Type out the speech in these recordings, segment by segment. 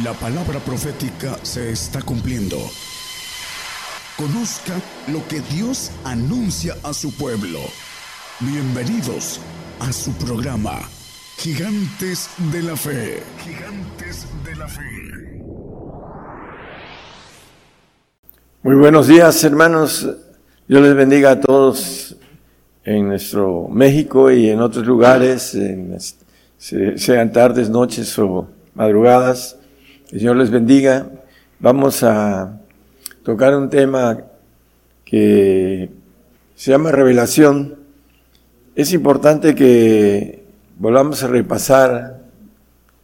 La palabra profética se está cumpliendo. Conozca lo que Dios anuncia a su pueblo. Bienvenidos a su programa, Gigantes de la Fe. Gigantes de la Fe. Muy buenos días, hermanos. Dios les bendiga a todos en nuestro México y en otros lugares, sean tardes, noches o madrugadas. El Señor les bendiga. Vamos a tocar un tema que se llama revelación. Es importante que volvamos a repasar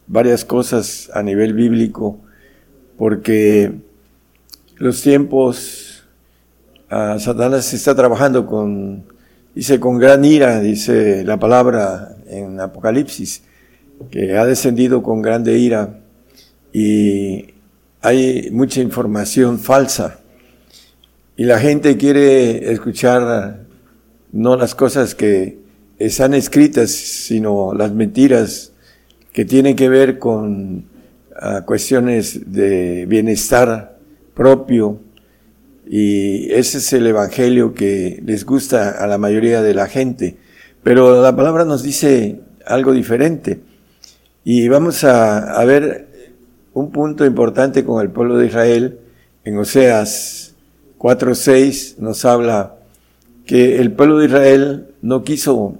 varias cosas a nivel bíblico porque los tiempos, uh, Satanás está trabajando con, dice, con gran ira, dice la palabra en Apocalipsis, que ha descendido con grande ira y hay mucha información falsa. Y la gente quiere escuchar no las cosas que están escritas, sino las mentiras que tienen que ver con uh, cuestiones de bienestar propio. Y ese es el evangelio que les gusta a la mayoría de la gente. Pero la palabra nos dice algo diferente. Y vamos a ver un punto importante con el pueblo de Israel. En Oseas 4.6 nos habla que el pueblo de Israel no quiso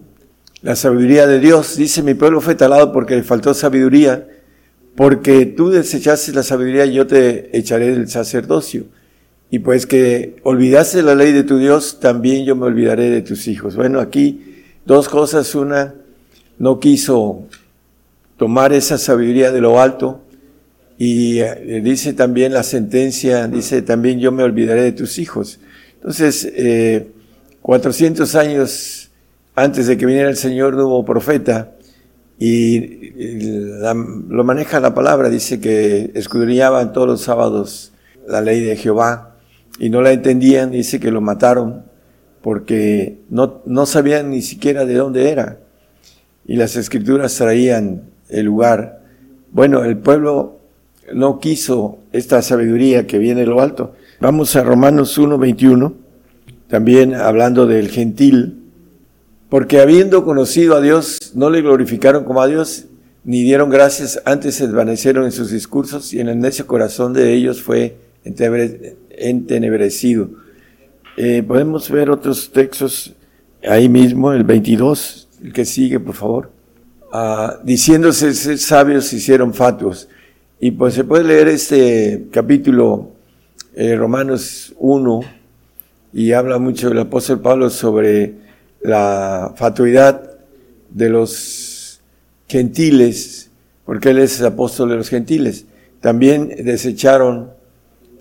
la sabiduría de Dios. Dice, mi pueblo fue talado porque le faltó sabiduría, porque tú desechaste la sabiduría y yo te echaré del sacerdocio. Y pues que olvidaste la ley de tu Dios, también yo me olvidaré de tus hijos. Bueno, aquí dos cosas. Una, no quiso tomar esa sabiduría de lo alto y eh, dice también la sentencia, dice también yo me olvidaré de tus hijos. Entonces, eh, 400 años antes de que viniera el Señor no hubo profeta y lo maneja la palabra, dice que escudriñaban todos los sábados la ley de Jehová y no la entendían, dice que lo mataron porque no, no sabían ni siquiera de dónde era y las escrituras traían el lugar. Bueno, el pueblo no quiso esta sabiduría que viene de lo alto. Vamos a Romanos 1.21, también hablando del gentil, porque habiendo conocido a Dios, no le glorificaron como a Dios, ni dieron gracias, antes se desvanecieron en sus discursos y en el necio corazón de ellos fue entenebrecido. Eh, podemos ver otros textos ahí mismo, el 22, el que sigue, por favor. Ah, diciéndose sabios, hicieron fatuos. Y pues se puede leer este capítulo, eh, Romanos 1, y habla mucho el apóstol Pablo sobre la fatuidad de los gentiles, porque él es apóstol de los gentiles. También desecharon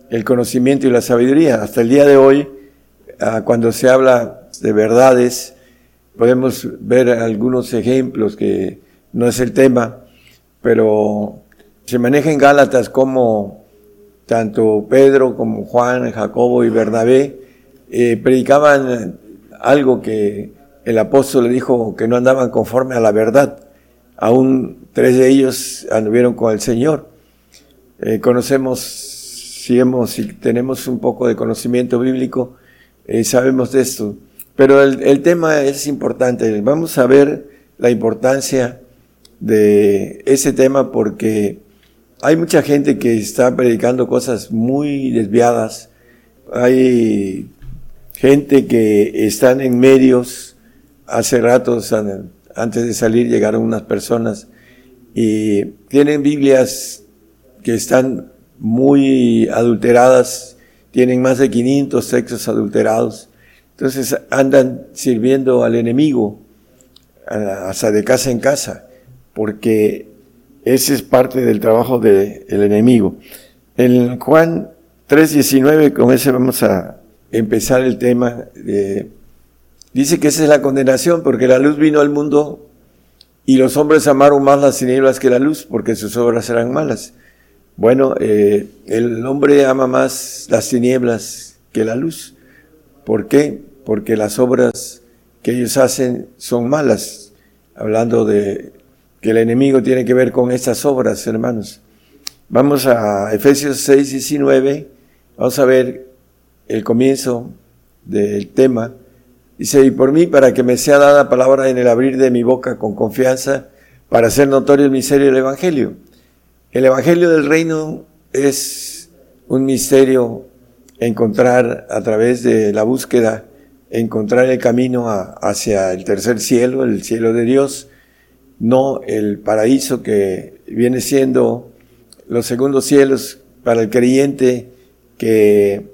el conocimiento y la sabiduría. Hasta el día de hoy, ah, cuando se habla de verdades, podemos ver algunos ejemplos que no es el tema, pero se maneja en Gálatas como tanto Pedro como Juan, Jacobo y Bernabé eh, predicaban algo que el apóstol le dijo que no andaban conforme a la verdad. Aún tres de ellos anduvieron con el Señor. Eh, conocemos, si hemos, si tenemos un poco de conocimiento bíblico, eh, sabemos de esto. Pero el, el tema es importante. Vamos a ver la importancia de ese tema porque hay mucha gente que está predicando cosas muy desviadas. Hay gente que están en medios. Hace ratos, antes de salir, llegaron unas personas y tienen Biblias que están muy adulteradas, tienen más de 500 textos adulterados. Entonces andan sirviendo al enemigo, hasta de casa en casa, porque ese es parte del trabajo del enemigo. En Juan 3.19, con ese vamos a empezar el tema. dice que esa es la condenación, porque la luz vino al mundo y los hombres amaron más las tinieblas que la luz, porque sus obras eran malas. Bueno, eh, el hombre ama más las tinieblas que la luz. ¿Por qué? Porque las obras que ellos hacen son malas. Hablando de que el enemigo tiene que ver con estas obras, hermanos. Vamos a Efesios 6, 19. Vamos a ver el comienzo del tema. Dice, y por mí, para que me sea dada palabra en el abrir de mi boca con confianza, para hacer notorio el misterio del Evangelio. El Evangelio del Reino es un misterio encontrar a través de la búsqueda, encontrar el camino hacia el tercer cielo, el cielo de Dios, no el paraíso que viene siendo los segundos cielos para el creyente que,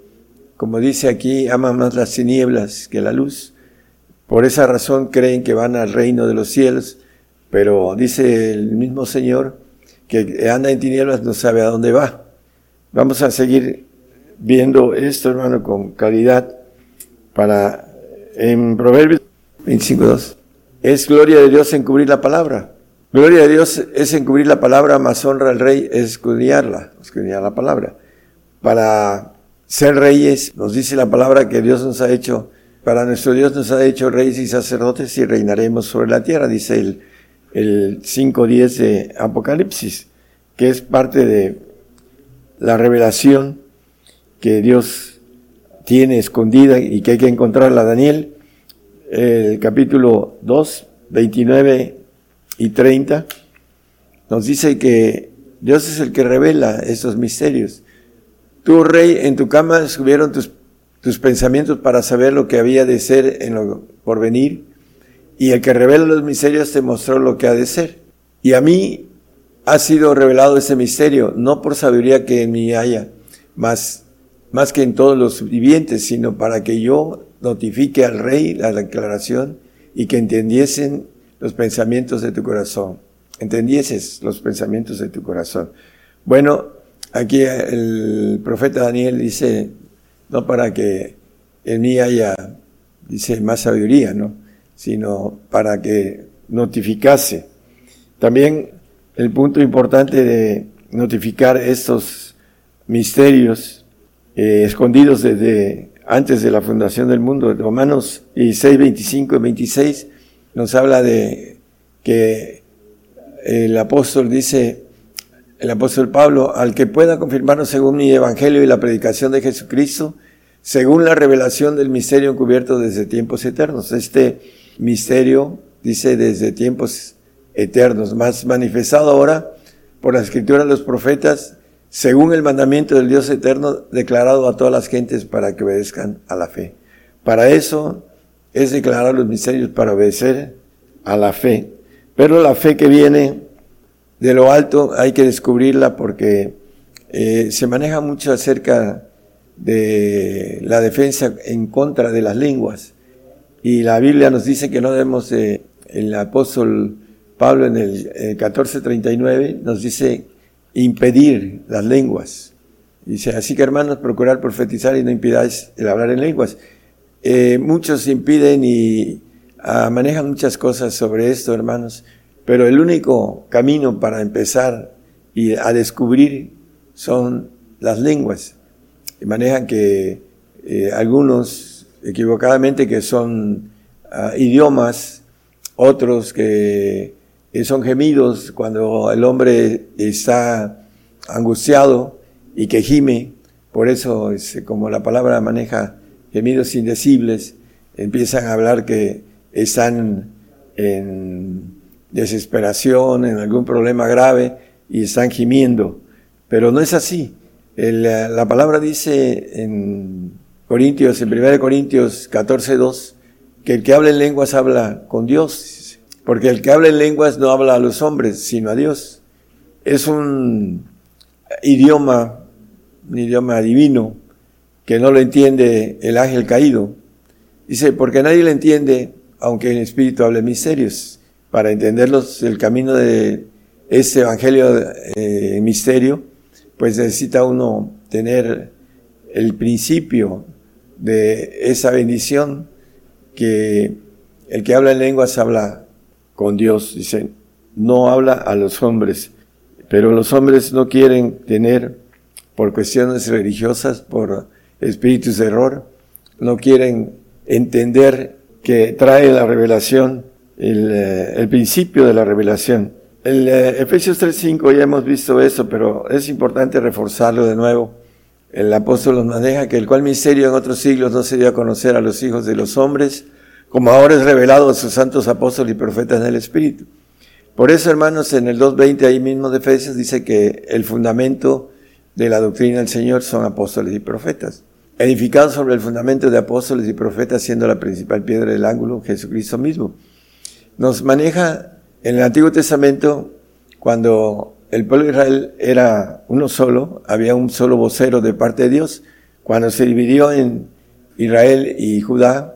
como dice aquí, ama más las tinieblas que la luz. Por esa razón creen que van al reino de los cielos, pero dice el mismo Señor que anda en tinieblas no sabe a dónde va. Vamos a seguir viendo esto, hermano, con calidad para en Proverbios 25.2. Es gloria de Dios encubrir la palabra. Gloria de Dios es encubrir la palabra, más honra al rey es escudriñarla, escudriñar la palabra. Para ser reyes, nos dice la palabra que Dios nos ha hecho, para nuestro Dios nos ha hecho reyes y sacerdotes y reinaremos sobre la tierra, dice el, el 5.10 de Apocalipsis, que es parte de la revelación que Dios tiene escondida y que hay que encontrarla. Daniel el capítulo 2, 29 y 30, nos dice que Dios es el que revela esos misterios. Tú, rey, en tu cama subieron tus, tus pensamientos para saber lo que había de ser en lo por venir, y el que revela los misterios te mostró lo que ha de ser. Y a mí ha sido revelado ese misterio, no por sabiduría que en mí haya, más, más que en todos los vivientes, sino para que yo notifique al rey la declaración y que entendiesen los pensamientos de tu corazón. Entendieses los pensamientos de tu corazón. Bueno, aquí el profeta Daniel dice, no para que en mí haya, dice, más sabiduría, ¿no? Sino para que notificase. También el punto importante de notificar estos misterios eh, escondidos desde antes de la fundación del mundo. Romanos 16, 25 y 26 nos habla de que el apóstol dice, el apóstol Pablo, al que pueda confirmarnos según mi evangelio y la predicación de Jesucristo, según la revelación del misterio encubierto desde tiempos eternos. Este misterio, dice, desde tiempos eternos, más manifestado ahora por la escritura de los profetas, según el mandamiento del Dios eterno declarado a todas las gentes para que obedezcan a la fe. Para eso es declarar los misterios para obedecer a la fe. Pero la fe que viene de lo alto hay que descubrirla porque eh, se maneja mucho acerca de la defensa en contra de las lenguas. Y la Biblia nos dice que no debemos, el apóstol Pablo en el 1439 nos dice impedir las lenguas. Dice, así que hermanos, procurar profetizar y no impidáis el hablar en lenguas. Eh, muchos impiden y ah, manejan muchas cosas sobre esto, hermanos, pero el único camino para empezar y a descubrir son las lenguas. Manejan que eh, algunos equivocadamente que son ah, idiomas, otros que son gemidos cuando el hombre está angustiado y que gime. Por eso, como la palabra maneja gemidos indecibles, empiezan a hablar que están en desesperación, en algún problema grave y están gimiendo. Pero no es así. la palabra dice en Corintios, en 1 Corintios 14, 2, que el que habla en lenguas habla con Dios porque el que habla en lenguas no habla a los hombres, sino a Dios. Es un idioma, un idioma divino, que no lo entiende el ángel caído. Dice, porque nadie le entiende, aunque en espíritu hable misterios. Para entenderlos, el camino de ese evangelio eh, misterio, pues necesita uno tener el principio de esa bendición que el que habla en lenguas habla con Dios. Dice, no habla a los hombres, pero los hombres no quieren tener, por cuestiones religiosas, por espíritus de error, no quieren entender que trae la revelación, el, eh, principio de la revelación, El eh, Efesios 3.5 ya hemos visto eso, pero es importante reforzarlo de nuevo. El apóstol nos maneja que el cual misterio en otros siglos no se dio a conocer a los hijos de los hombres, como ahora es revelado a sus santos apóstoles y profetas en el Espíritu. Por eso, hermanos, en el 2.20 ahí mismo de Efesios dice que el fundamento de la doctrina del Señor son apóstoles y profetas. Edificados sobre el fundamento de apóstoles y profetas, siendo la principal piedra del ángulo Jesucristo mismo. Nos maneja en el Antiguo Testamento, cuando el pueblo de Israel era uno solo, había un solo vocero de parte de Dios. Cuando se dividió en Israel y Judá,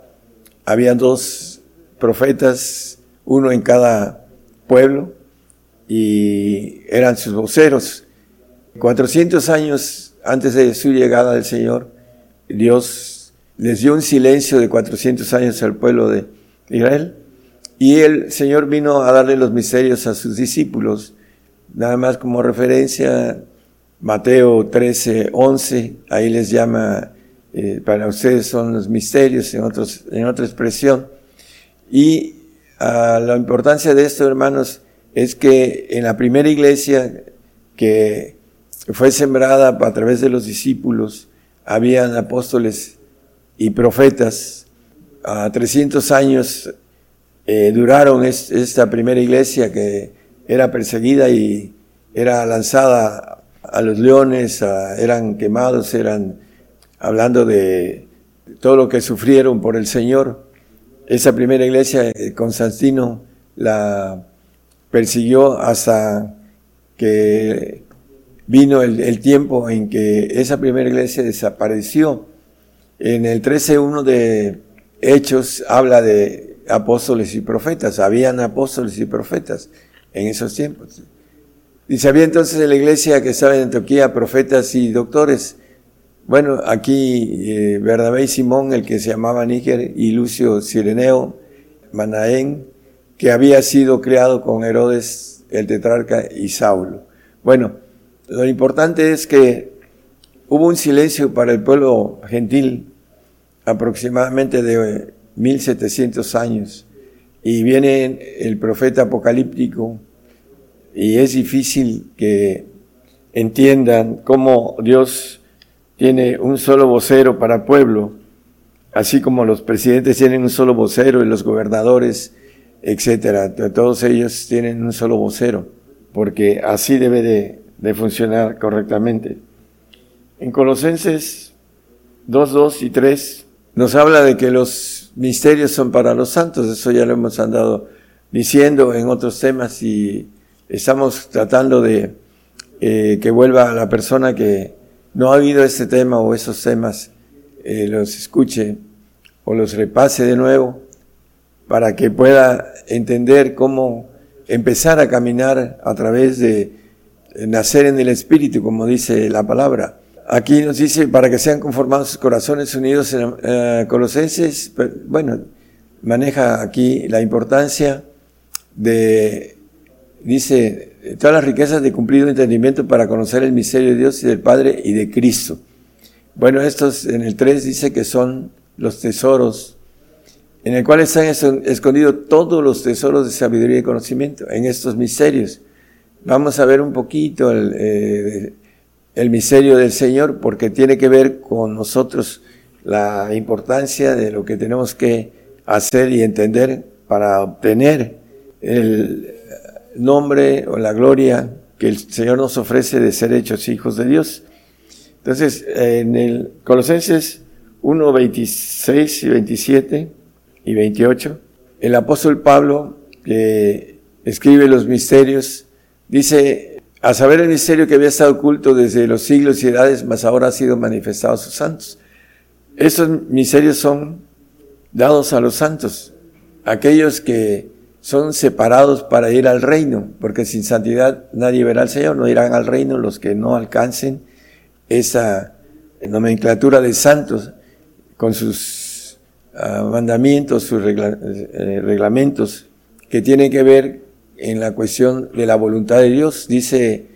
había dos profetas, uno en cada pueblo, y eran sus voceros. 400 años antes de su llegada al Señor, Dios les dio un silencio de 400 años al pueblo de Israel y el Señor vino a darle los misterios a sus discípulos. Nada más como referencia, Mateo 13, 11, ahí les llama, eh, para ustedes son los misterios en, en otra expresión. Y uh, la importancia de esto, hermanos, es que en la primera iglesia que fue sembrada a través de los discípulos, habían apóstoles y profetas. A 300 años eh, duraron esta primera iglesia que era perseguida y era lanzada a los leones, eran quemados, eran hablando de todo lo que sufrieron por el Señor. Esa primera iglesia, eh, Constantino la persiguió hasta que vino el, tiempo en que esa primera iglesia desapareció. En el 13.1 de Hechos habla de apóstoles y profetas, habían apóstoles y profetas en esos tiempos. Y había entonces en la iglesia que estaba en Antioquía profetas y doctores. Bueno, aquí eh, Bernabé y Simón, el que se llamaba Níger, y Lucio Sireneo, Manaén, que había sido criado con Herodes el tetrarca y Saulo. Bueno, lo importante es que hubo un silencio para el pueblo gentil aproximadamente de 1700 años y viene el profeta apocalíptico y es difícil que entiendan cómo Dios tiene un solo vocero para pueblo, así como los presidentes tienen un solo vocero y los gobernadores, etcétera. Todos ellos tienen un solo vocero, porque así debe de, de funcionar correctamente. En Colosenses 2, 2 y 3 nos habla de que los misterios son para los santos, eso ya lo hemos andado diciendo en otros temas y estamos tratando de eh, que vuelva la persona que no ha oído este tema o esos temas, eh, los escuche o los repase de nuevo para que pueda entender cómo empezar a caminar a través de nacer en el Espíritu, como dice la palabra. Aquí nos dice, para que sean conformados sus corazones unidos en eh, Colosenses, bueno, maneja aquí la importancia de, dice, todas las riquezas de cumplido entendimiento para conocer el misterio de Dios y del Padre y de Cristo. Bueno, estos en el 3 dice que son los tesoros en el cual están escondidos todos los tesoros de sabiduría y conocimiento, en estos misterios. Vamos a ver un poquito el, eh, el misterio del Señor porque tiene que ver con nosotros la importancia de lo que tenemos que hacer y entender para obtener el nombre o la gloria que el Señor nos ofrece de ser hechos hijos de Dios. Entonces, en el Colosenses 1, 26 y 27 y 28, el apóstol Pablo, que escribe los misterios, dice, a saber el misterio que había estado oculto desde los siglos y edades, mas ahora ha sido manifestado a sus santos. Esos misterios son dados a los santos, aquellos que son separados para ir al reino, porque sin santidad nadie verá al Señor, no irán al reino los que no alcancen esa nomenclatura de santos con sus ah, mandamientos, sus eh, reglamentos que tienen que ver en la cuestión de la voluntad de Dios. Dice,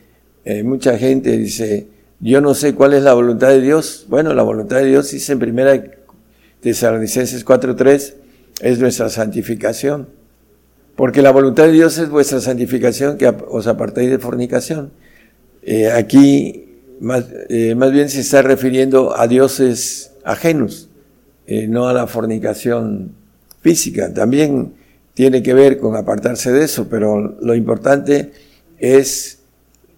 eh, mucha gente dice, yo no sé cuál es la voluntad de Dios. Bueno, la voluntad de Dios dice en primera Tesalonicenses 4.3, es nuestra santificación. Porque la voluntad de Dios es vuestra santificación, que os apartéis de fornicación. Eh, aquí más, eh, más, bien se está refiriendo a dioses ajenos, eh, no a la fornicación física. También tiene que ver con apartarse de eso, pero lo importante es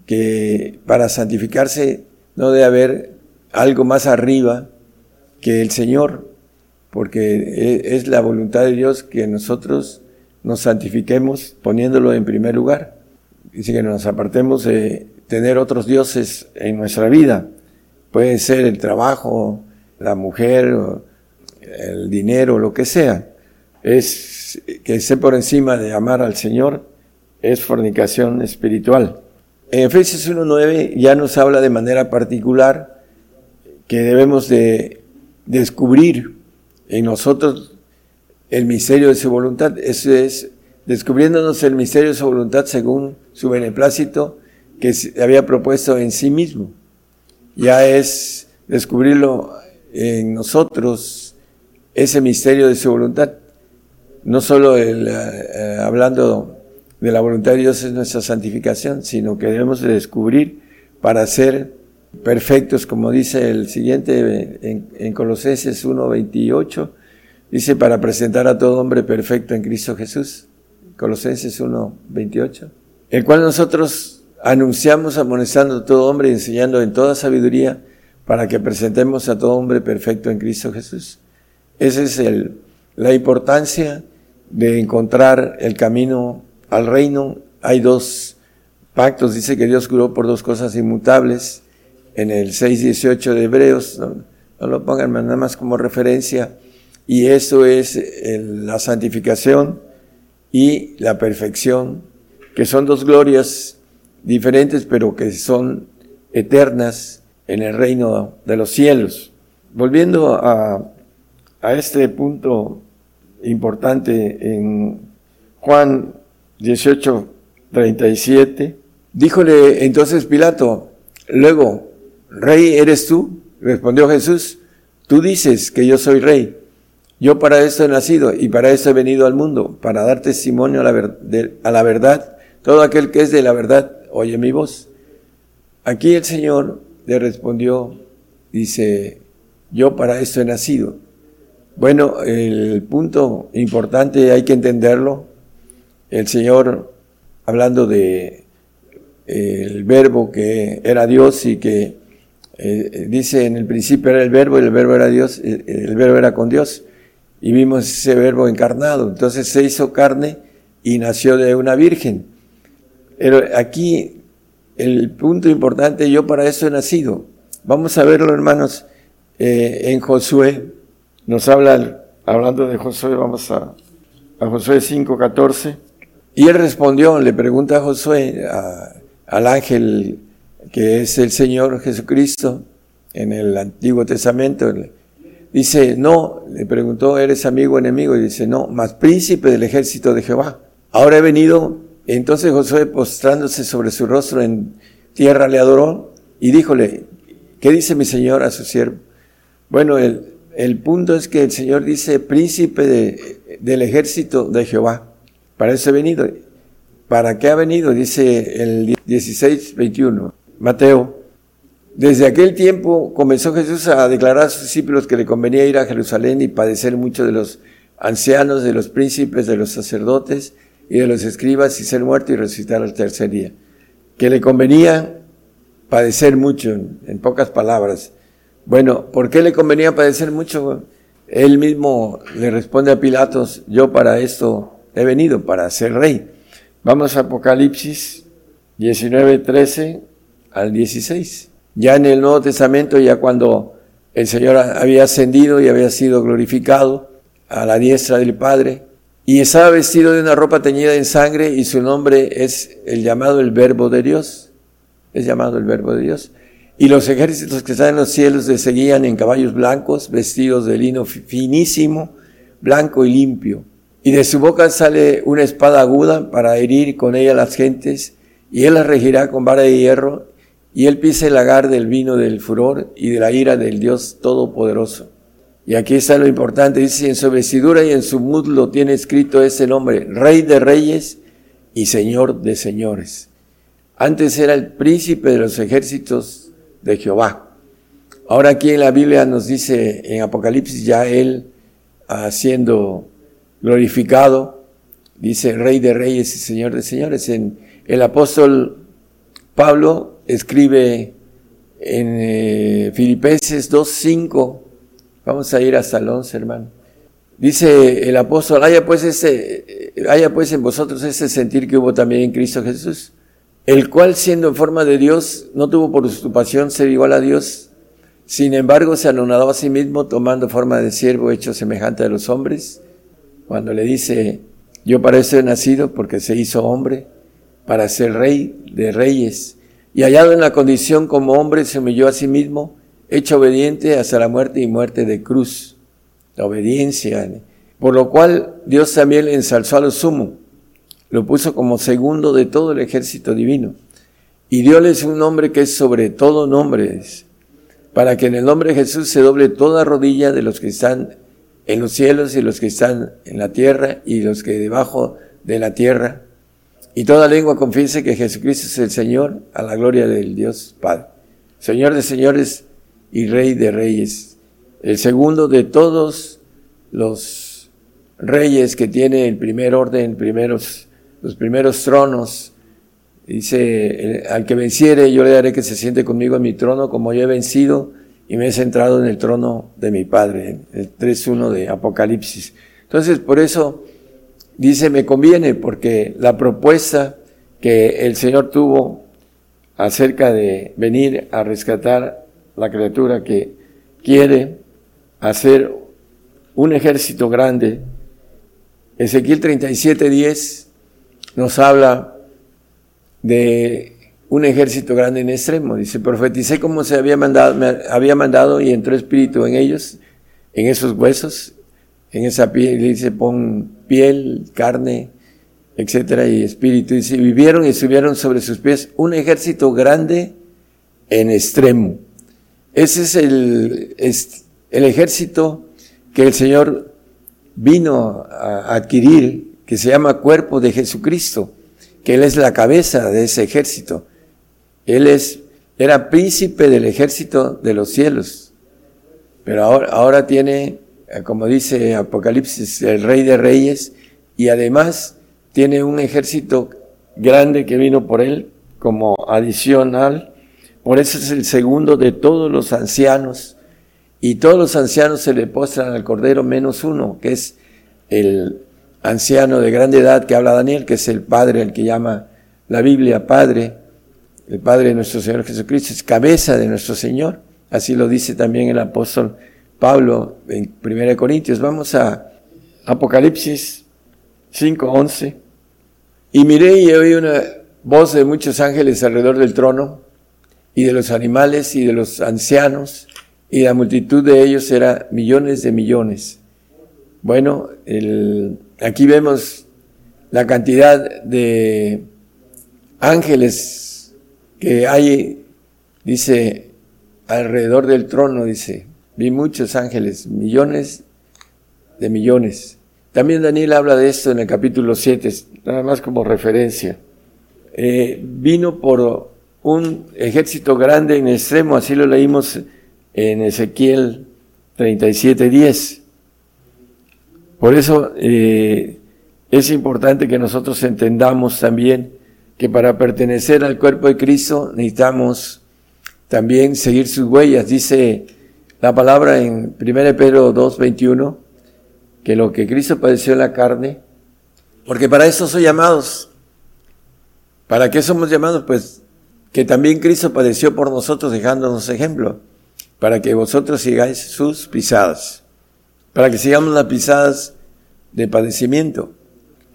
que para santificarse no debe haber algo más arriba que el Señor, porque e, es la voluntad de Dios que nosotros nos santifiquemos poniéndolo en primer lugar. Dice que nos apartemos de tener otros dioses en nuestra vida. Puede ser el trabajo, la mujer, el dinero, lo que sea. Es que esté por encima de amar al Señor, es fornicación espiritual. En Efesios 1.9 ya nos habla de manera particular que debemos de descubrir en nosotros el misterio de su voluntad. Eso es descubriéndonos el misterio de su voluntad según su beneplácito que había propuesto en sí mismo. Ya es descubrirlo en nosotros, ese misterio de su voluntad. No solo el, eh, hablando de la voluntad de Dios es nuestra santificación, sino que debemos de descubrir para ser perfectos, como dice el siguiente en, en Colosenses 1.28, dice para presentar a todo hombre perfecto en Cristo Jesús, Colosenses 1.28, el cual nosotros anunciamos amonestando a todo hombre y enseñando en toda sabiduría para que presentemos a todo hombre perfecto en Cristo Jesús. Esa es la importancia de encontrar el camino al reino. Hay dos pactos, dice que Dios curó por dos cosas inmutables, en el 6.18 de Hebreos, no, lo pongan nada más como referencia, y eso es la santificación y la perfección, que son dos glorias diferentes, pero que son eternas en el reino de los cielos. Volviendo a, este punto importante en Juan 18, 37, díjole entonces Pilato, luego, ¿Rey eres tú? Respondió Jesús, tú dices que yo soy rey. Yo para esto he nacido y para eso he venido al mundo, para dar testimonio a la, verdad. Todo aquel que es de la verdad oye mi voz. Aquí el Señor le respondió, dice, yo para esto he nacido. Bueno, el punto importante hay que entenderlo. El Señor, hablando de el verbo que era Dios y que eh, dice en el principio era el verbo y el verbo era Dios, el, verbo era con Dios y vimos ese verbo encarnado. Entonces se hizo carne y nació de una virgen. Pero aquí el punto importante, yo para eso he nacido. Vamos a verlo, hermanos, eh, en Josué. Nos habla, hablando de Josué, vamos a, a Josué 5.14. Y él respondió, le pregunta a Josué, al ángel que es el Señor Jesucristo en el Antiguo Testamento. Dice, no, le preguntó, ¿eres amigo o enemigo? Y dice, no, más príncipe del ejército de Jehová. Ahora he venido, entonces Josué postrándose sobre su rostro en tierra le adoró y díjole, ¿qué dice mi Señor a su siervo? Bueno, el, el punto es que el Señor dice príncipe de, del ejército de Jehová. Para eso he venido. ¿Para qué ha venido? Dice el 16, 21. Mateo. Desde aquel tiempo comenzó Jesús a declarar a sus discípulos que le convenía ir a Jerusalén y padecer mucho de los ancianos, de los príncipes, de los sacerdotes y de los escribas y ser muerto y resucitar al tercer día. Que le convenía padecer mucho, en, pocas palabras. Bueno, ¿por qué le convenía padecer mucho? Él mismo le responde a Pilatos, yo para esto he venido, para ser rey. Vamos a Apocalipsis 19, 13 al 16. Ya en el Nuevo Testamento, ya cuando el Señor había ascendido y había sido glorificado a la diestra del Padre, y estaba vestido de una ropa teñida en sangre y su nombre es el llamado el Verbo de Dios. Es llamado el Verbo de Dios. Y los ejércitos que están en los cielos le seguían en caballos blancos, vestidos de lino finísimo, blanco y limpio. Y de su boca sale una espada aguda para herir con ella a las gentes, y él las regirá con vara de hierro, y él pisa el lagar del vino del furor y de la ira del Dios Todopoderoso. Y aquí está lo importante, dice, en su vestidura y en su muslo tiene escrito ese nombre, Rey de Reyes y Señor de Señores. Antes era el príncipe de los ejércitos de Jehová. Ahora aquí en la Biblia nos dice en Apocalipsis ya él siendo glorificado, dice Rey de Reyes y Señor de Señores. En el apóstol Pablo escribe en eh, Filipenses 2.5, vamos a ir hasta el 11, hermano. Dice el apóstol, haya pues, ese, haya pues en vosotros ese sentir que hubo también en Cristo Jesús, el cual siendo en forma de Dios, no tuvo por pasión ser igual a Dios, sin embargo se anonadó a sí mismo tomando forma de siervo hecho semejante a los hombres, cuando le dice, yo para eso he nacido porque se hizo hombre, para ser rey de reyes, y hallado en la condición como hombre se humilló a sí mismo, hecho obediente hasta la muerte y muerte de cruz. La obediencia. Por lo cual Dios también le ensalzó a lo sumo, lo puso como segundo de todo el ejército divino, y dióles un nombre que es sobre todo nombre, para que en el nombre de Jesús se doble toda rodilla de los que están en los cielos y los que están en la tierra y los que debajo de la tierra, y toda lengua confiese que Jesucristo es el Señor a la gloria del Dios Padre. Señor de señores y Rey de reyes. El segundo de todos los reyes que tiene el primer orden, primeros, los primeros tronos. Dice, al que venciere yo le daré que se siente conmigo en mi trono como yo he vencido y me he centrado en el trono de mi Padre. El 3.1 de Apocalipsis. Entonces, por eso dice, me conviene porque la propuesta que el Señor tuvo acerca de venir a rescatar la criatura que quiere hacer un ejército grande. Ezequiel 37:10 nos habla de un ejército grande en extremo. Dice, profeticé como se había mandado, había mandado y entró espíritu en ellos, en esos huesos, en esa piel, dice, pon piel, carne, etcétera, y espíritu. Dice, vivieron y subieron sobre sus pies un ejército grande en extremo. Ese es el, el ejército que el Señor vino a adquirir, que se llama cuerpo de Jesucristo, que Él es la cabeza de ese ejército. Él es, era príncipe del ejército de los cielos, pero ahora, ahora tiene como dice Apocalipsis, el rey de reyes, y además tiene un ejército grande que vino por él como adicional. Por eso es el segundo de todos los ancianos. Y todos los ancianos se le postran al Cordero menos uno, que es el anciano de grande edad que habla Daniel, que es el Padre, el que llama la Biblia Padre. El Padre de nuestro Señor Jesucristo es cabeza de nuestro Señor. Así lo dice también el apóstol Pablo en 1 Corintios. Vamos a Apocalipsis 5:11. Y miré y oí una voz de muchos ángeles alrededor del trono y de los animales y de los ancianos y la multitud de ellos era millones de millones. Bueno, aquí vemos la cantidad de ángeles que hay, dice, alrededor del trono, dice, Vi muchos ángeles, millones de millones. También Daniel habla de esto en el capítulo 7, nada más como referencia. Eh, vino por un ejército grande en extremo, así lo leímos en Ezequiel 37:10. Por eso eh, es importante que nosotros entendamos también que para pertenecer al cuerpo de Cristo necesitamos también seguir sus huellas. Dice la palabra en 1 Pedro 2.21, que lo que Cristo padeció en la carne, porque para eso son llamados. ¿Para qué somos llamados? Pues que también Cristo padeció por nosotros dejándonos ejemplo, para que vosotros sigáis sus pisadas, para que sigamos las pisadas de padecimiento.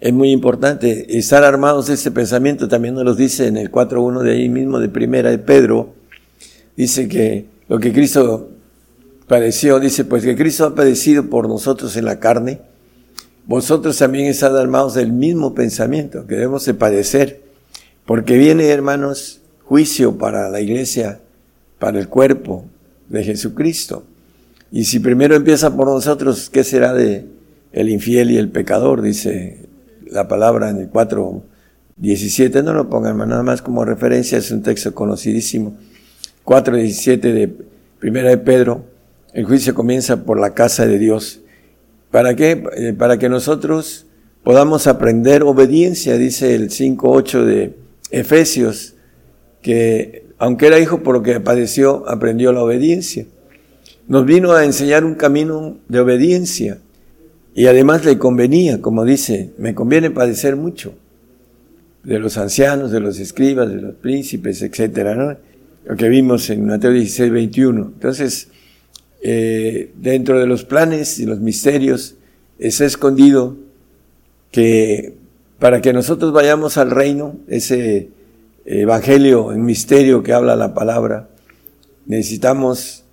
Es muy importante estar armados de este pensamiento, también nos lo dice en el 4.1 de ahí mismo, de primera de Pedro, dice que lo que Cristo padeció, dice, pues que Cristo ha padecido por nosotros en la carne, vosotros también están armados del mismo pensamiento, que debemos de padecer, porque viene, hermanos, juicio para la iglesia, para el cuerpo de Jesucristo. Y si primero empieza por nosotros, ¿qué será de el infiel y el pecador? Dice la palabra en el 4.17. No lo pongan nada más como referencia, es un texto conocidísimo. 4.17 de Primera de Pedro. El juicio comienza por la casa de Dios. ¿Para qué? Eh, para que nosotros podamos aprender obediencia, dice el 5.8 de Efesios, que aunque era hijo por lo que padeció, aprendió la obediencia. Nos vino a enseñar un camino de obediencia y además le convenía, como dice, me conviene padecer mucho de los ancianos, de los escribas, de los príncipes, etcétera, ¿no? Lo que vimos en Mateo 16, 21. Entonces, eh, dentro de los planes y los misterios está escondido que para que nosotros vayamos al reino, ese evangelio en misterio que habla la palabra, necesitamos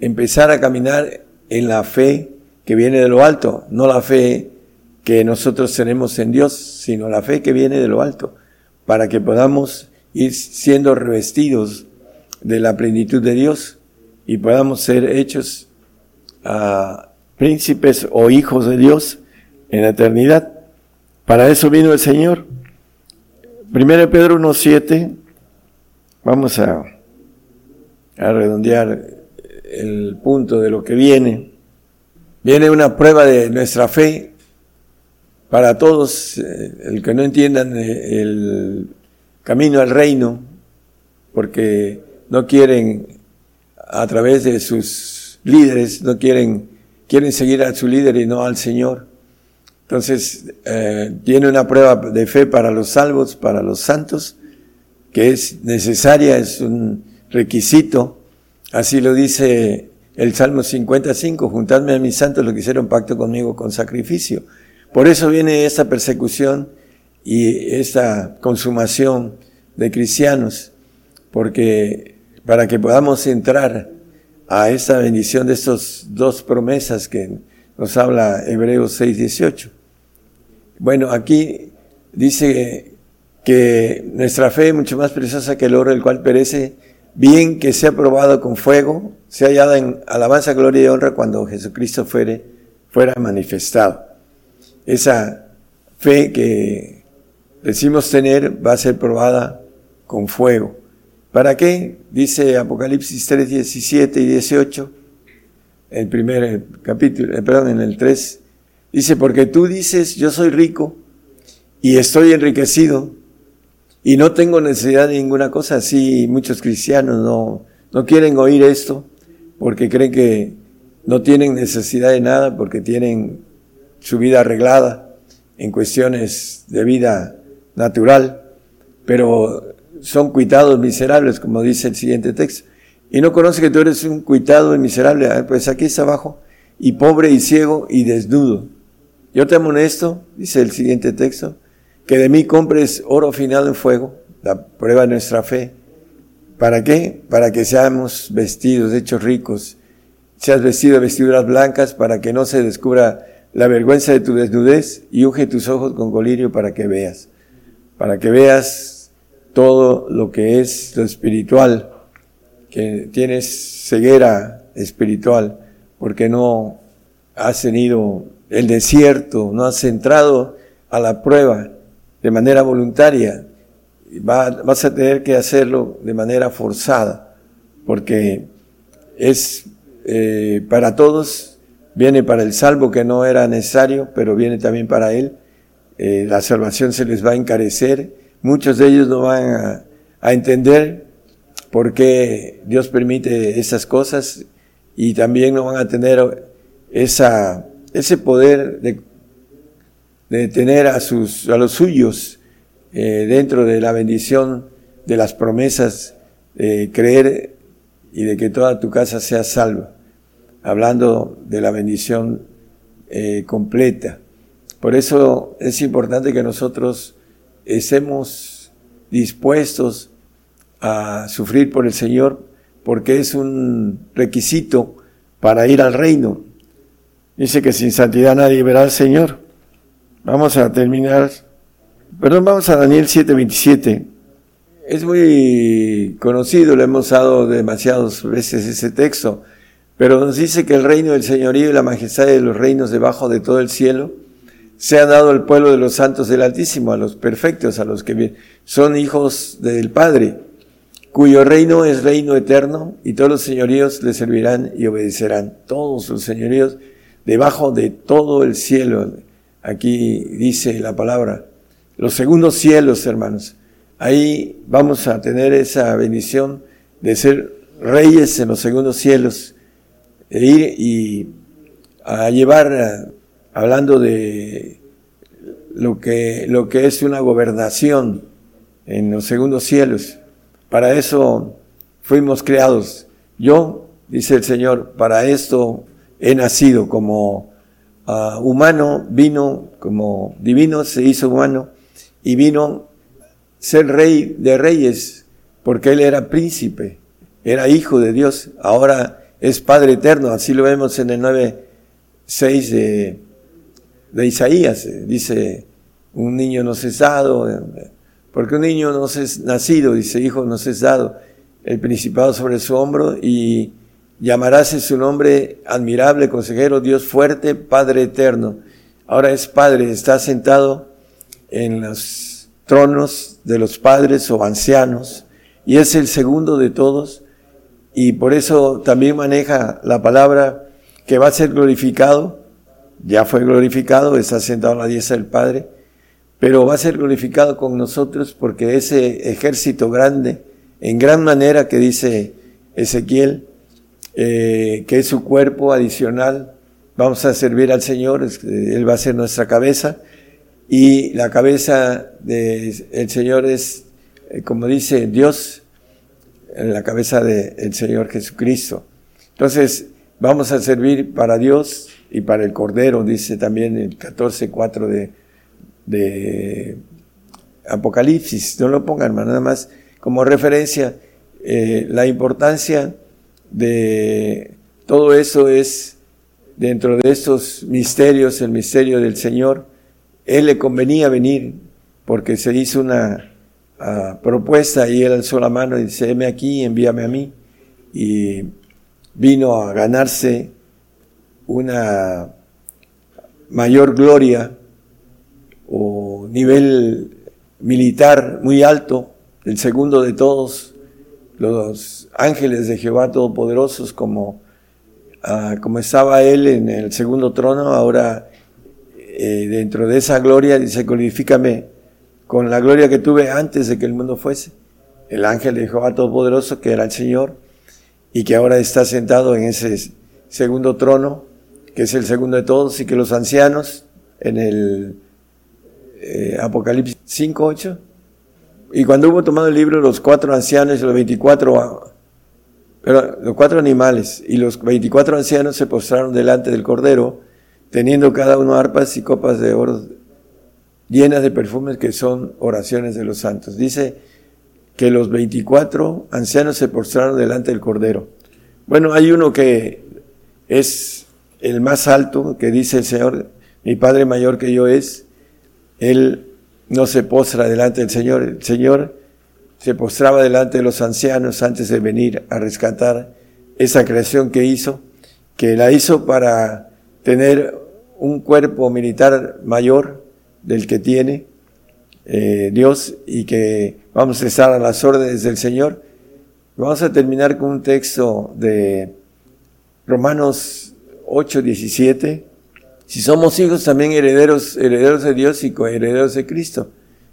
empezar a caminar en la fe que viene de lo alto, no la fe que nosotros tenemos en Dios, sino la fe que viene de lo alto, para que podamos ir siendo revestidos de la plenitud de Dios y podamos ser hechos a príncipes o hijos de Dios en la eternidad. Para eso vino el Señor. Primero Pedro 1.7, vamos a, a redondear el punto de lo que viene. Viene una prueba de nuestra fe para todos, eh, el que no entiendan eh, el camino al reino, porque no quieren a través de sus líderes, no quieren, quieren seguir a su líder y no al Señor. Entonces, eh, tiene una prueba de fe para los salvos, para los santos, que es necesaria, es un requisito. Así lo dice el Salmo 55, juntadme a mis santos los que hicieron pacto conmigo con sacrificio. Por eso viene esta persecución y esta consumación de cristianos, porque para que podamos entrar a esta bendición de estas dos promesas que nos habla Hebreos 6:18. Bueno, aquí dice que nuestra fe es mucho más preciosa que el oro, el cual perece, bien que sea probado con fuego, sea hallada en alabanza, gloria y honra cuando Jesucristo fuere, fuera manifestado. Esa fe que decimos tener va a ser probada con fuego. ¿Para qué? Dice Apocalipsis 3, 17 y 18, el primer capítulo, eh, perdón, en el 3, Dice, porque tú dices, yo soy rico y estoy enriquecido y no tengo necesidad de ninguna cosa. Sí, muchos cristianos no, no quieren oír esto porque creen que no tienen necesidad de nada porque tienen su vida arreglada en cuestiones de vida natural, pero son cuitados miserables, como dice el siguiente texto. Y no conoce que tú eres un cuitado y miserable, ah, pues aquí está abajo, y pobre y ciego y desnudo. Yo te amonesto, dice el siguiente texto, que de mí compres oro final en fuego, la prueba de nuestra fe. ¿Para qué? Para que seamos vestidos, hechos ricos. Seas vestido de vestiduras blancas para que no se descubra la vergüenza de tu desnudez y unge tus ojos con colirio para que veas. Para que veas todo lo que es lo espiritual, que tienes ceguera espiritual, porque no has tenido el desierto, no has entrado a la prueba de manera voluntaria, vas a tener que hacerlo de manera forzada, porque es eh, para todos, viene para el salvo que no era necesario, pero viene también para él. Eh, la salvación se les va a encarecer, muchos de ellos no van a, entender por qué Dios permite esas cosas y también no van a tener esa ese poder de, de tener a, sus, a los suyos eh, dentro de la bendición de las promesas, de creer y de que toda tu casa sea salva, hablando de la bendición eh, completa. Por eso es importante que nosotros estemos dispuestos a sufrir por el Señor, porque es un requisito para ir al reino. Dice que sin santidad nadie verá al Señor. Vamos a terminar. Perdón, vamos a Daniel 7:27. Es muy conocido, lo hemos dado demasiadas veces ese texto, Pero nos dice que el reino del señorío y la majestad de los reinos debajo de todo el cielo se han dado al pueblo de los santos del Altísimo, a los perfectos, a los que son hijos del Padre, cuyo reino es reino eterno y todos los señoríos le servirán y obedecerán. Todos los señoríos debajo de todo el cielo. Aquí dice la palabra. Los segundos cielos, hermanos. Ahí vamos a tener esa bendición de ser reyes en los segundos cielos e ir y a llevar, hablando de lo que, lo que es una gobernación en los segundos cielos. Para eso fuimos creados. Yo, dice el Señor, para esto he nacido como ah, humano, vino como divino, se hizo humano y vino ser rey de reyes, porque él era príncipe, era hijo de Dios. Ahora es Padre eterno, así lo vemos en el 9.6 de, de Isaías, dice, un niño no cesado, porque un niño no es nacido, dice, hijo no es dado, el principado sobre su hombro y llamarás en su nombre admirable, consejero, Dios fuerte, Padre eterno. Ahora es Padre, está sentado en los tronos de los padres o ancianos y es el segundo de todos y por eso también maneja la palabra que va a ser glorificado, ya fue glorificado, está sentado a la diestra del Padre, pero va a ser glorificado con nosotros porque ese ejército grande, en gran manera que dice Ezequiel, eh, que es su cuerpo adicional, vamos a servir al Señor, Él va a ser nuestra cabeza, y la cabeza del Señor es, eh, como dice Dios, la cabeza del Señor Jesucristo. Entonces, vamos a servir para Dios y para el Cordero, dice también el 14.4 de, de Apocalipsis. No lo pongan, nada más como referencia. Eh, la importancia de todo eso es dentro de estos misterios, el misterio del Señor. Él le convenía venir porque se hizo una propuesta y él alzó la mano y dice, heme aquí, envíame a mí. Y vino a ganarse una mayor gloria o nivel militar muy alto, el segundo de todos, los ángeles de Jehová Todopoderosos, como, ah, estaba él en el segundo trono, ahora eh, dentro de esa gloria dice, glorifícame con la gloria que tuve antes de que el mundo fuese. El ángel de Jehová Todopoderoso, que era el Señor, y que ahora está sentado en ese segundo trono, que es el segundo de todos, y que los ancianos, en el eh, Apocalipsis 5, 8, y cuando hubo tomado el libro, los cuatro ancianos y los 24, pero los cuatro animales y los 24 ancianos se postraron delante del Cordero, teniendo cada uno arpas y copas de oro llenas de perfumes que son oraciones de los santos. Dice que los 24 ancianos se postraron delante del Cordero. Bueno, hay uno que es el más alto, que dice el Señor, mi Padre mayor que yo es, Él no se postra delante del Señor, el Señor se postraba delante de los ancianos antes de venir a rescatar esa creación que hizo, que la hizo para tener un cuerpo militar mayor, del que tiene eh, Dios y que vamos a estar a las órdenes del Señor. Vamos a terminar con un texto de Romanos 8, 17. Si somos hijos también herederos, herederos de Dios y coherederos de Cristo.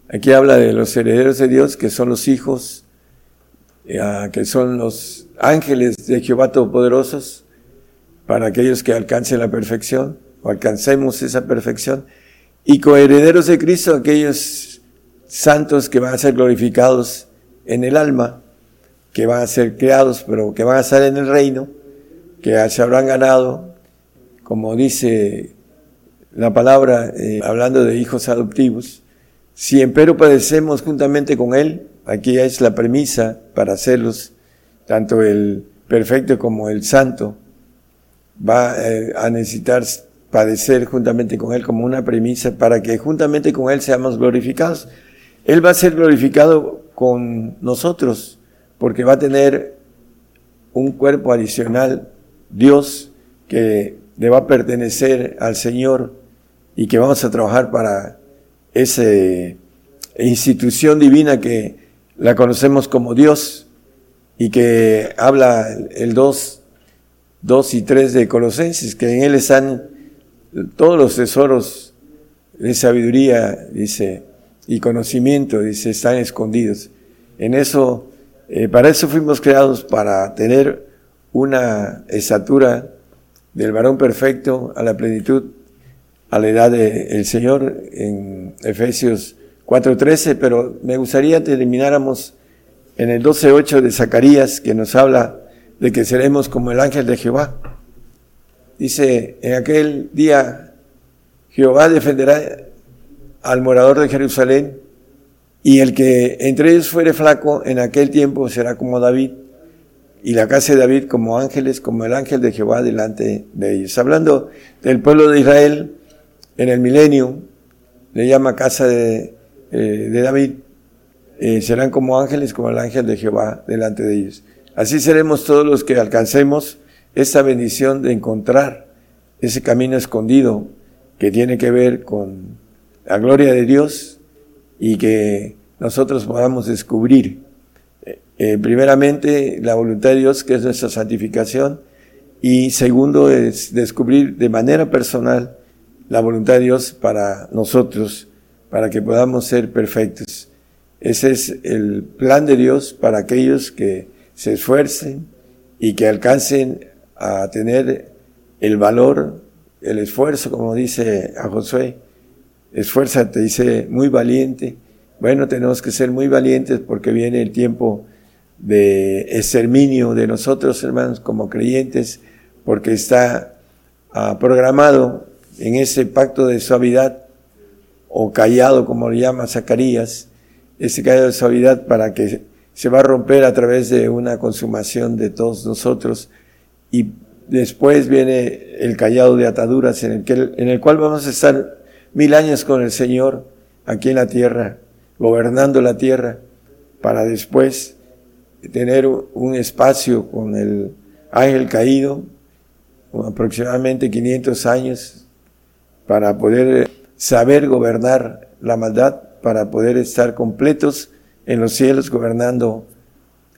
Aquí habla de los herederos de Dios, que son los hijos, eh, que son los ángeles de Jehová Todopoderosos, para aquellos que alcancen la perfección, o alcancemos esa perfección y coherederos de Cristo, aquellos santos que van a ser glorificados en el alma, que van a ser creados, pero que van a estar en el reino, que se habrán ganado, como dice la palabra, eh, hablando de hijos adoptivos. Si empero padecemos juntamente con Él, aquí es la premisa para hacerlos, tanto el perfecto como el santo, va eh, a necesitar padecer juntamente con Él como una premisa para que juntamente con Él seamos glorificados. Él va a ser glorificado con nosotros porque va a tener un cuerpo adicional Dios que le va a pertenecer al Señor y que vamos a trabajar para esa institución divina que la conocemos como Dios y que habla el 2, 2 y 3 de Colosenses, que en Él están todos los tesoros de sabiduría, dice, y conocimiento, dice, están escondidos. En eso, eh, para eso fuimos creados, para tener una estatura del varón perfecto a la plenitud, a la edad del Señor, en Efesios 4.13, pero me gustaría que termináramos en el 12.8 de Zacarías, que nos habla de que seremos como el ángel de Jehová. Dice, en aquel día Jehová defenderá al morador de Jerusalén, y el que entre ellos fuere flaco en aquel tiempo será como David, y la casa de David como ángeles, como el ángel de Jehová delante de ellos. Hablando del pueblo de Israel, en el milenio, le llama casa de, eh, David, eh, serán como ángeles, como el ángel de Jehová delante de ellos. Así seremos todos los que alcancemos esa bendición de encontrar ese camino escondido que tiene que ver con la gloria de Dios y que nosotros podamos descubrir eh, primeramente la voluntad de Dios, que es nuestra santificación, y segundo es descubrir de manera personal la voluntad de Dios para nosotros, para que podamos ser perfectos. Ese es el plan de Dios para aquellos que se esfuercen y que alcancen a tener el valor, el esfuerzo, como dice a Josué, esfuérzate, dice, muy valiente. Bueno, tenemos que ser muy valientes porque viene el tiempo de exterminio de nosotros, hermanos, como creyentes, porque está ah, programado en ese pacto de suavidad, o callado, como le llama Zacarías, ese callado de suavidad para que se va a romper a través de una consumación de todos nosotros. Y después viene el callado de ataduras en el, que, en el cual vamos a estar mil años con el Señor aquí en la tierra, gobernando la tierra, para después tener un espacio con el ángel caído, aproximadamente 500 años, para poder saber gobernar la maldad, para poder estar completos en los cielos gobernando,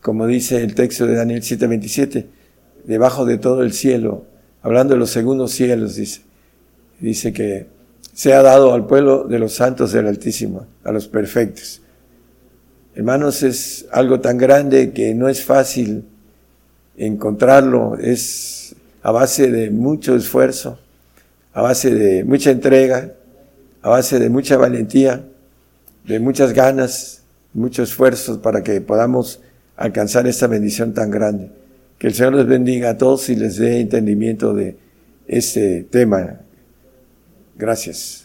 como dice el texto de Daniel 7:27, debajo de todo el cielo, hablando de los segundos cielos, dice, dice que se ha dado al pueblo de los santos del Altísimo, a los perfectos. Hermanos, es algo tan grande que no es fácil encontrarlo, es a base de mucho esfuerzo, a base de mucha entrega, a base de mucha valentía, de muchas ganas, mucho esfuerzo para que podamos alcanzar esta bendición tan grande. Que el Señor les bendiga a todos y les dé entendimiento de este tema Gracias.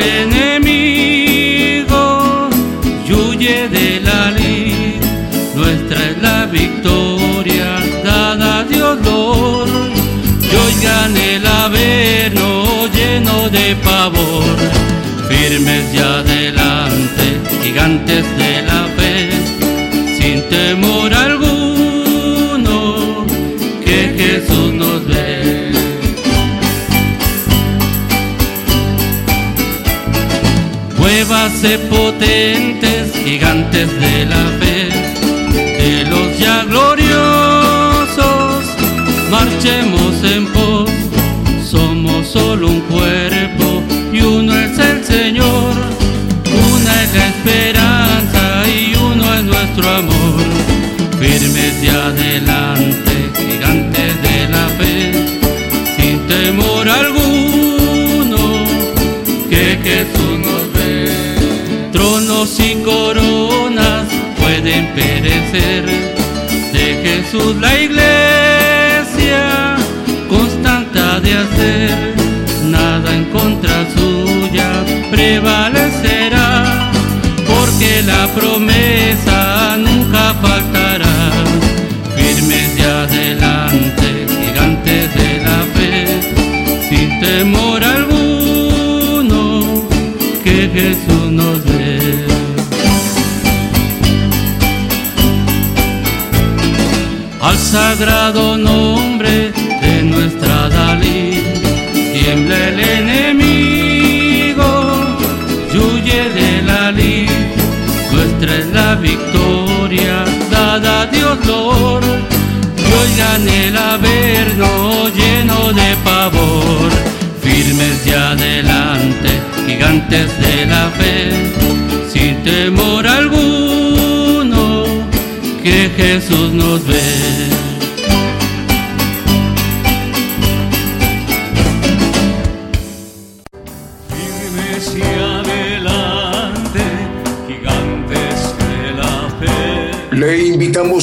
Tiembla el enemigo y huye de la lid. Nuestra es la victoria dada de olor. Y oigan el averno lleno de pavor. Firmes y adelante, gigantes potentes gigantes de de Jesús la iglesia constante de hacer, nada en contra suya prevalecerá, porque la promesa nunca faltará. Firmes de adelante, gigantes de la fe, sin temor alguno, que Jesús sagrado nombre de nuestra Dalí. Tiembla el enemigo, y huye de la lid. Nuestra es la victoria, dada a Dios Lord. Y oigan el averno lleno de pavor. Firmes de adelante, gigantes de la fe, sin temor alguno que Jesús nos ve.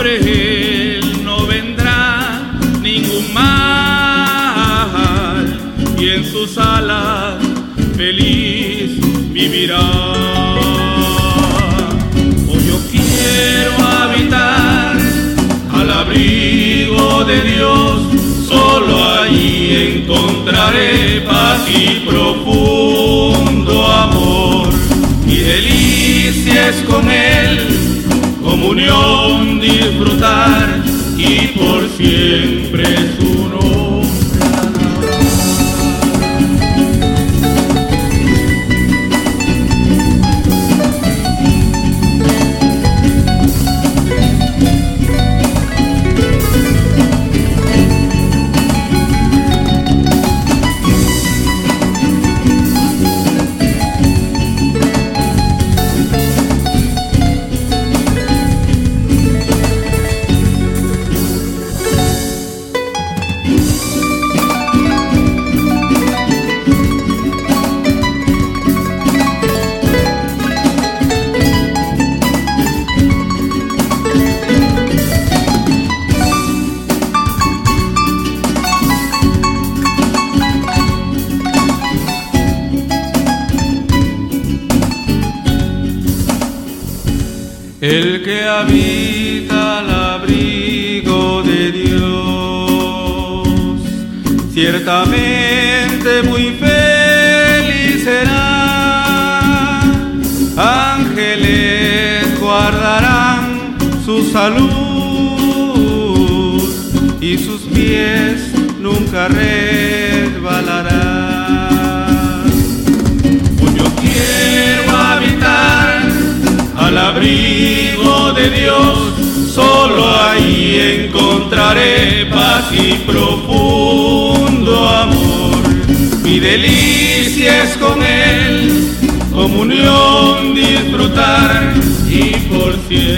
Sobre él no vendrá ningún mal y en sus alas feliz vivirá. Hoy yo quiero habitar al abrigo de Dios, solo ahí encontraré paz y profundo amor. Y delicias con Él, comunión disfrutar y por siempre nunca resbalarás. Pues yo quiero habitar al abrigo de Dios, solo ahí encontraré paz y profundo amor. Mi delicia es con Él, comunión disfrutar y por siempre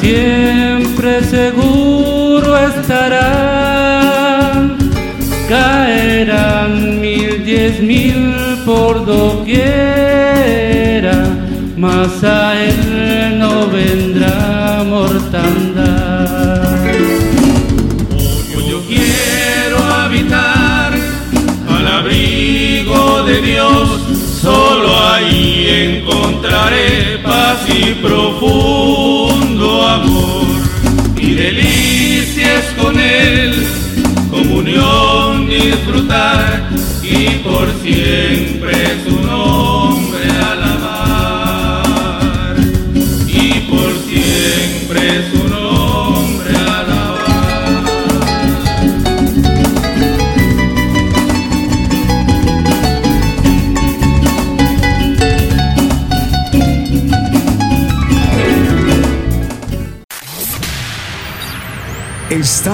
siempre seguro estará. Caerán mil, diez mil por doquiera, mas a él no vendrá mortandad. Pues yo quiero habitar al abrigo de Dios, solo ahí encontraré paz y profundo y por siempre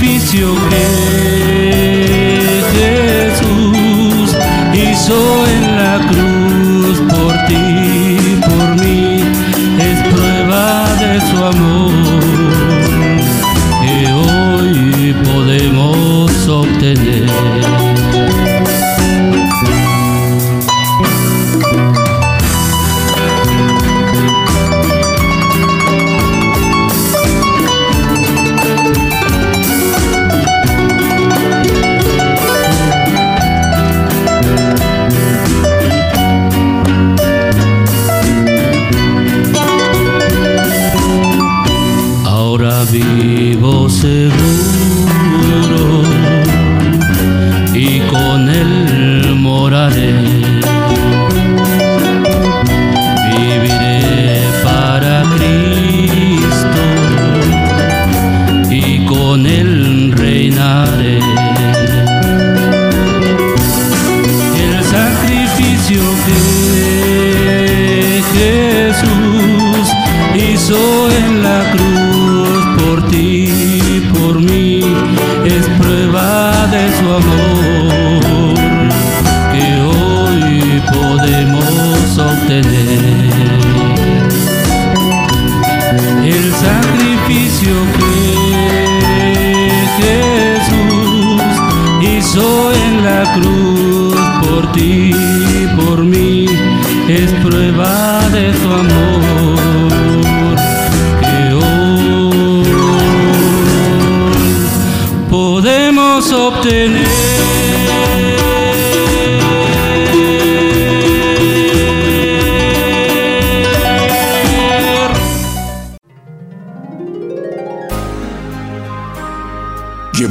Sacrificio que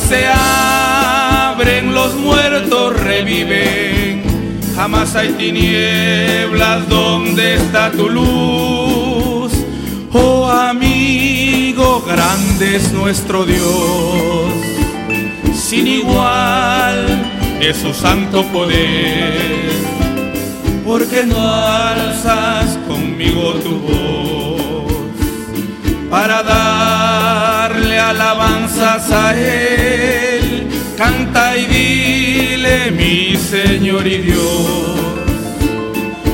Se abren, los muertos reviven. Jamás hay tinieblas donde está tu luz. Oh amigo, grande es nuestro Dios, sin igual es su santo poder. Porque no alzas conmigo tu voz para darle alabanzas a Él. Canta y dile, mi Señor y Dios,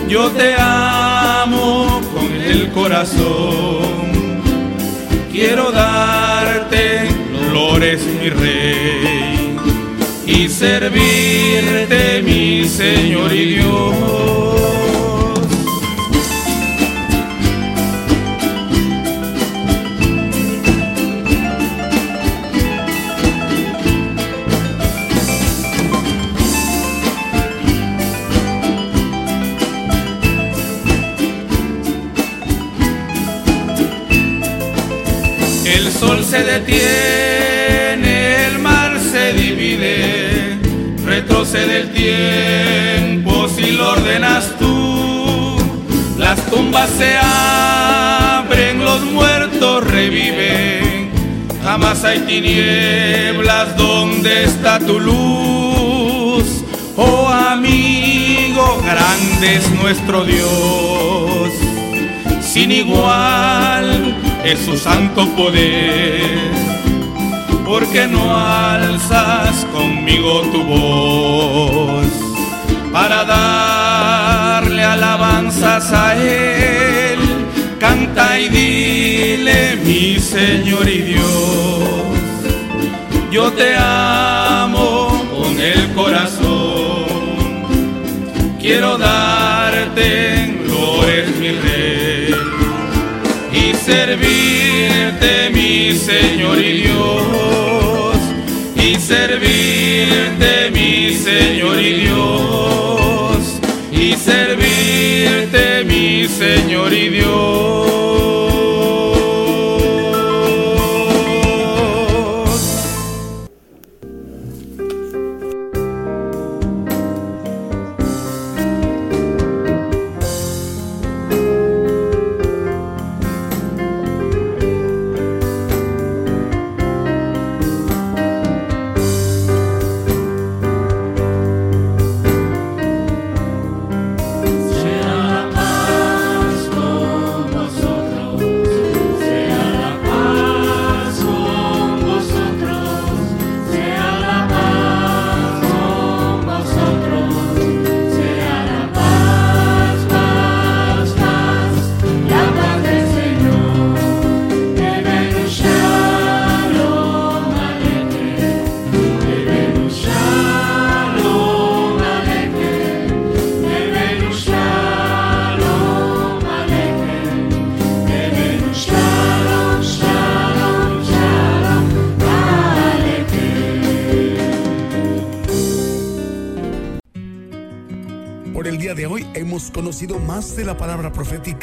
yo te amo con el corazón. Quiero darte flores, mi Rey, y servirte, mi Señor y Dios. Se detiene, el mar se divide, retrocede el tiempo si lo ordenas tú. Las tumbas se abren, los muertos reviven. Jamás hay tinieblas donde está tu luz. Oh amigo, grande es nuestro Dios sin igual es su santo poder. Porque no alzas conmigo tu voz para darle alabanzas a Él. Canta y dile, mi Señor y Dios, yo te amo con el corazón. Quiero darte gloria, mi Rey y servirte, mi Señor y Dios, y servirte, mi Señor y Dios, y servirte, mi Señor y Dios.